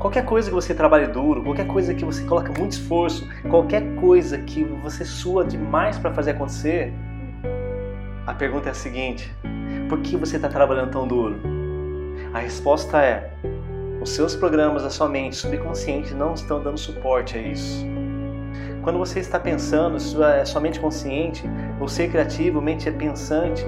Qualquer coisa que você trabalhe duro, qualquer coisa que você coloque muito esforço, qualquer coisa que você sua demais para fazer acontecer, a pergunta é a seguinte: por que você está trabalhando tão duro? A resposta é: os seus programas, a sua mente subconsciente não estão dando suporte a isso. Quando você está pensando, sua, sua mente consciente, o ser criativo, mente é pensante,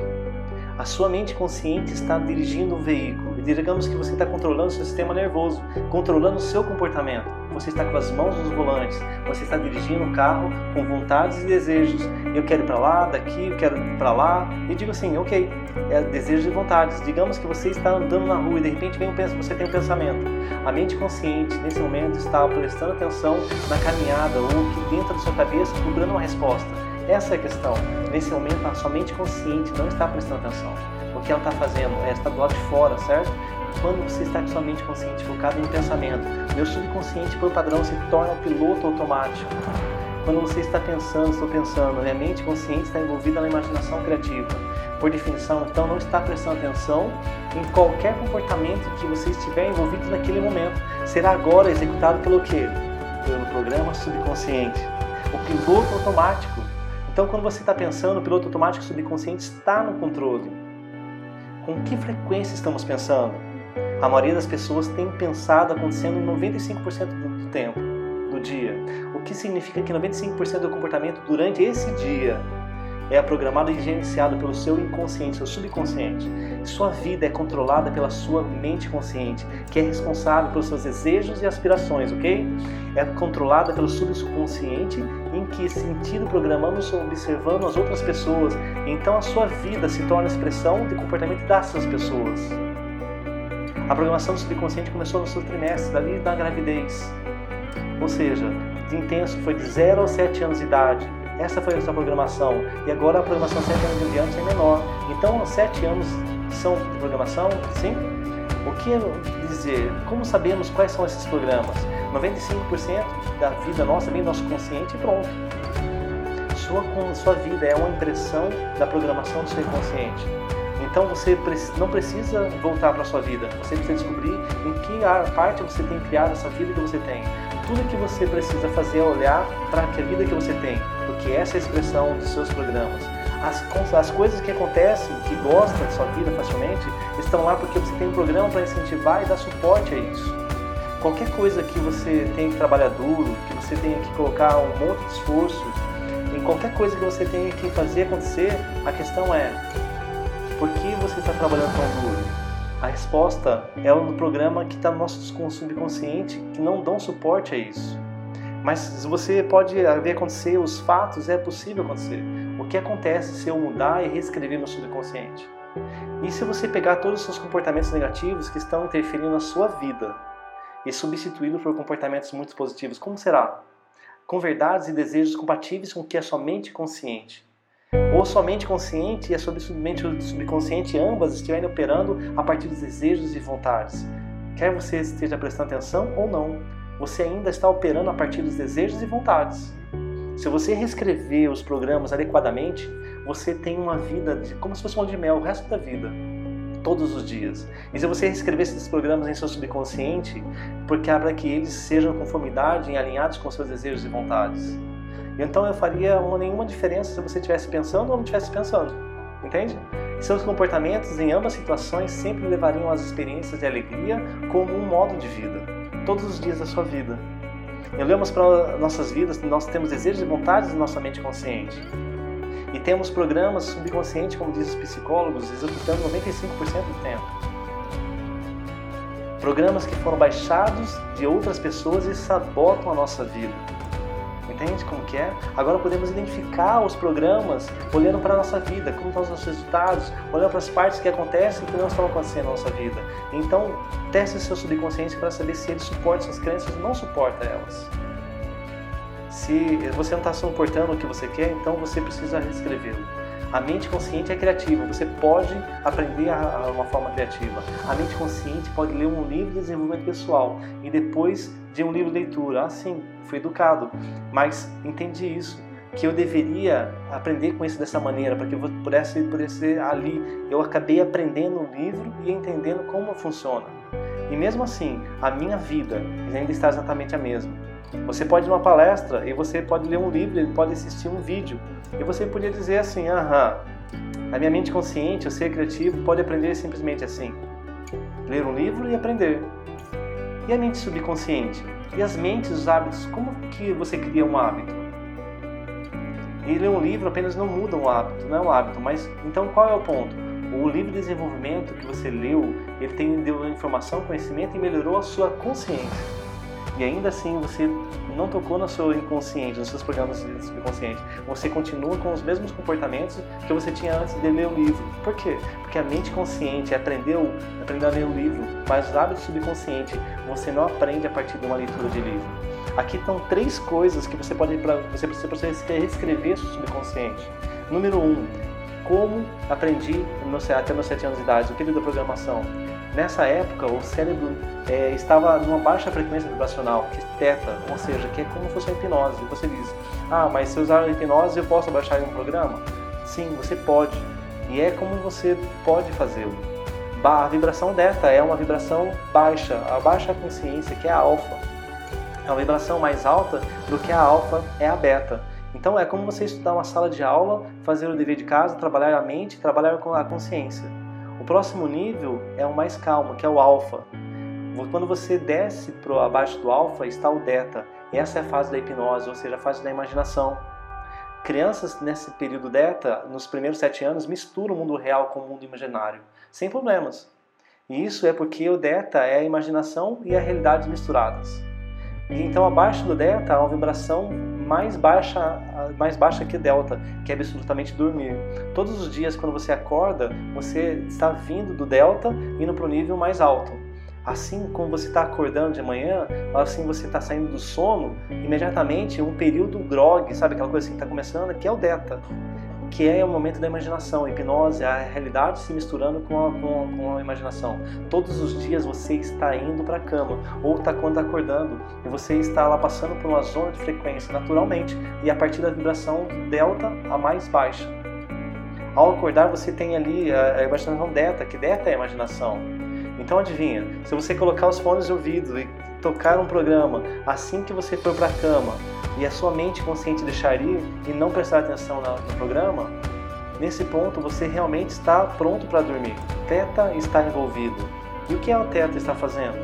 a sua mente consciente está dirigindo um veículo. Digamos que você está controlando o seu sistema nervoso, controlando o seu comportamento. Você está com as mãos nos volantes, você está dirigindo o carro com vontades e desejos. Eu quero ir para lá, daqui, eu quero ir para lá. E digo assim, ok, é desejos e vontades. Digamos que você está andando na rua e de repente vem um pensamento, você tem um pensamento. A mente consciente, nesse momento, está prestando atenção na caminhada ou aqui dentro da sua cabeça, procurando uma resposta. Essa é a questão. Nesse momento, a sua mente consciente não está prestando atenção. Que ela está fazendo é estar do lado de fora, certo? Quando você está com sua mente consciente focada em um pensamento, meu subconsciente, por padrão, se torna piloto automático. Quando você está pensando, estou pensando, minha mente consciente está envolvida na imaginação criativa. Por definição, então, não está prestando atenção em qualquer comportamento que você estiver envolvido naquele momento. Será agora executado pelo quê? Pelo programa subconsciente. O piloto automático então, quando você está pensando, o piloto automático subconsciente está no controle. Com que frequência estamos pensando? A maioria das pessoas tem pensado acontecendo em 95% do tempo, do dia. O que significa que 95% do comportamento durante esse dia é programado e gerenciado pelo seu inconsciente, seu subconsciente. Sua vida é controlada pela sua mente consciente, que é responsável pelos seus desejos e aspirações, ok? É controlada pelo subconsciente, em que sentido programamos observando as outras pessoas. Então a sua vida se torna expressão de comportamento dessas pessoas. A programação do subconsciente começou no seu trimestre, dali da gravidez. Ou seja, de intenso foi de 0 aos 7 anos de idade essa foi a sua programação. E agora a programação 7 anos em diante é menor. Então, 7 anos são de programação, sim? O que dizer? Como sabemos quais são esses programas? 95% da vida nossa vem do nosso consciente e pronto. Sua, sua vida é uma impressão da programação do seu inconsciente. Então você não precisa voltar para a sua vida. Você precisa descobrir em que parte você tem criado essa vida que você tem. Tudo que você precisa fazer é olhar para a vida que você tem, porque essa é a expressão dos seus programas. As, as coisas que acontecem, que gosta da sua vida facilmente, estão lá porque você tem um programa para incentivar e dar suporte a isso. Qualquer coisa que você tenha que trabalhar duro, que você tenha que colocar um monte de esforço, em qualquer coisa que você tenha que fazer acontecer, a questão é: por que você está trabalhando tão duro? A resposta é no programa que está no nosso subconsciente, que não dão suporte a isso. Mas você pode ver acontecer os fatos, é possível acontecer. O que acontece se eu mudar e reescrever meu subconsciente? E se você pegar todos os seus comportamentos negativos que estão interferindo na sua vida e substituí-los por comportamentos muito positivos, como será? Com verdades e desejos compatíveis com o que é somente consciente ou somente consciente e a mente subconsciente, ambas estiverem operando a partir dos desejos e vontades. Quer você esteja prestando atenção ou não, você ainda está operando a partir dos desejos e vontades. Se você reescrever os programas adequadamente, você tem uma vida de, como se fosse um de mel o resto da vida, todos os dias. E se você reescrever esses programas em seu subconsciente, porque para que eles sejam conformidade e alinhados com seus desejos e vontades. Então eu faria uma, nenhuma diferença se você estivesse pensando ou não estivesse pensando. Entende? Seus comportamentos em ambas situações sempre levariam às experiências de alegria como um modo de vida, todos os dias da sua vida. Olhamos para nossas vidas, nós temos desejos e vontades em nossa mente consciente. E temos programas subconscientes, como dizem os psicólogos, executando 95% do tempo. Programas que foram baixados de outras pessoas e sabotam a nossa vida. Entende como que é? Agora podemos identificar os programas olhando para a nossa vida, como estão os nossos resultados, olhando para as partes que acontecem e que não estão acontecendo na nossa vida. Então, teste seu subconsciente para saber se ele suporta suas crenças ou não suporta elas. Se você não está suportando o que você quer, então você precisa reescrevê-lo. A mente consciente é criativa, você pode aprender a, a uma forma criativa. A mente consciente pode ler um livro de desenvolvimento pessoal e depois de um livro de leitura. Ah, sim, fui educado, mas entendi isso que eu deveria aprender com isso dessa maneira, para que eu pudesse, pudesse ali. Eu acabei aprendendo o livro e entendendo como funciona. E mesmo assim, a minha vida ainda está exatamente a mesma. Você pode ir numa palestra e você pode ler um livro, e pode assistir um vídeo. E você podia dizer assim: aham, a minha mente consciente, o ser criativo, pode aprender simplesmente assim. Ler um livro e aprender. E a mente subconsciente? E as mentes, os hábitos? Como que você cria um hábito? E ler um livro apenas não muda um hábito, não é um hábito, mas então qual é o ponto? O livro de desenvolvimento que você leu, ele tem deu informação, conhecimento e melhorou a sua consciência e ainda assim você não tocou no seu inconsciente, nos seus programas subconsciente, você continua com os mesmos comportamentos que você tinha antes de ler o livro. Por quê? Porque a mente consciente aprendeu, aprendeu a ler o livro, mas os hábitos subconscientes você não aprende a partir de uma leitura de livro. Aqui estão três coisas que você pode você precisa para você reescrever seu subconsciente. Número um, como aprendi até meus sete anos de idade, o período da programação. Nessa época, o cérebro é, estava numa baixa frequência vibracional, que é teta, ou seja, que é como se fosse uma hipnose. Você diz, ah, mas se usar a hipnose eu posso baixar em um programa? Sim, você pode. E é como você pode fazê-lo. A vibração delta é uma vibração baixa, a baixa consciência, que é a alfa. É uma vibração mais alta do que a alfa é a beta. Então é como você estudar uma sala de aula, fazer o dever de casa, trabalhar a mente, trabalhar com a consciência. O próximo nível é o mais calmo, que é o alfa. Quando você desce para abaixo do alfa, está o delta. Essa é a fase da hipnose, ou seja, a fase da imaginação. Crianças nesse período delta, nos primeiros sete anos, misturam o mundo real com o mundo imaginário, sem problemas. E isso é porque o delta é a imaginação e a realidade misturadas. E então abaixo do delta há uma vibração mais baixa, mais baixa que delta, que é absolutamente dormir. Todos os dias quando você acorda, você está vindo do delta indo para o nível mais alto. Assim como você está acordando de manhã, assim você está saindo do sono, imediatamente um período grog, sabe aquela coisa assim que está começando, que é o delta que é o momento da imaginação. A hipnose a realidade se misturando com a, com a, com a imaginação. Todos os dias você está indo para a cama, ou está quando está acordando, e você está lá passando por uma zona de frequência naturalmente, e a partir da vibração delta a mais baixa. Ao acordar, você tem ali a, a imaginação delta, que delta é a imaginação. Então adivinha, se você colocar os fones de ouvido e tocar um programa assim que você for para a cama, e a sua mente consciente deixar ir e não prestar atenção no programa, nesse ponto você realmente está pronto para dormir. Teta está envolvido. E o que a Teta está fazendo?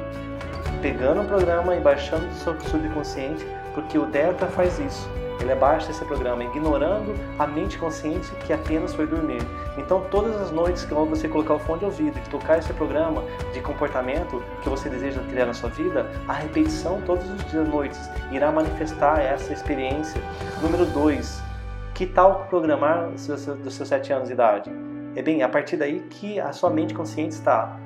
Pegando o programa e baixando o seu subconsciente, porque o Teta faz isso ele abaixa esse programa, ignorando a mente consciente que apenas foi dormir. Então, todas as noites que você colocar o fone de ouvido e tocar esse programa de comportamento que você deseja criar na sua vida, a repetição todos os dias noites irá manifestar essa experiência. Número 2. Que tal programar dos seus 7 anos de idade? É bem, a partir daí que a sua mente consciente está.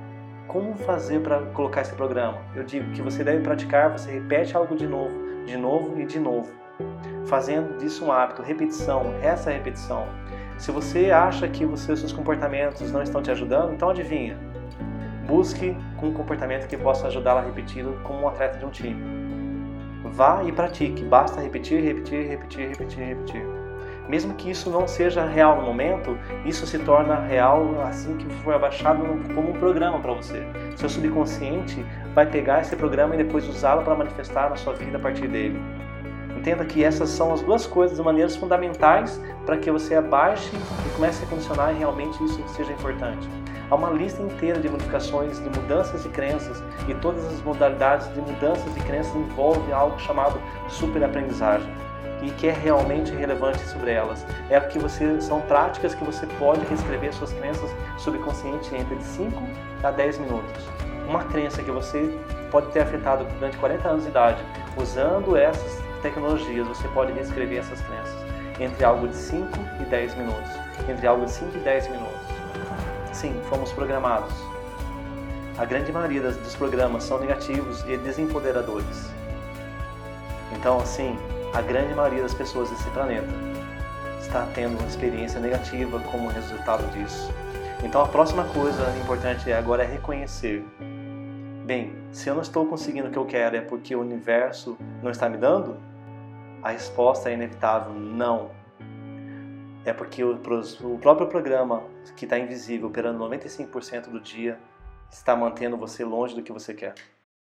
Como fazer para colocar esse programa? Eu digo que você deve praticar, você repete algo de novo, de novo e de novo fazendo disso um hábito, repetição, essa repetição. Se você acha que você, seus comportamentos não estão te ajudando, então adivinha. Busque um comportamento que possa ajudá-la a repetir como um atleta de um time. Vá e pratique, basta repetir, repetir, repetir, repetir, repetir. Mesmo que isso não seja real no momento, isso se torna real assim que for abaixado como um programa para você. Seu subconsciente vai pegar esse programa e depois usá-lo para manifestar na sua vida a partir dele. Entenda que essas são as duas coisas, maneiras fundamentais para que você abaixe e comece a condicionar e realmente isso seja importante. Há uma lista inteira de modificações, de mudanças de crenças e todas as modalidades de mudanças de crenças envolvem algo chamado superaprendizagem e que é realmente relevante sobre elas. É que você são práticas que você pode reescrever suas crenças subconsciente entre 5 a 10 minutos. Uma crença que você pode ter afetado durante 40 anos de idade, usando essas tecnologias, você pode reescrever essas crenças entre algo de 5 e 10 minutos. Entre algo de 5 e 10 minutos. Sim, fomos programados. A grande maioria dos programas são negativos e desempoderadores. Então, assim, a grande maioria das pessoas desse planeta está tendo uma experiência negativa como resultado disso. Então, a próxima coisa importante agora é reconhecer. Bem, se eu não estou conseguindo o que eu quero é porque o universo não está me dando? A resposta é inevitável, não. É porque o, o próprio programa, que está invisível, operando 95% do dia, está mantendo você longe do que você quer?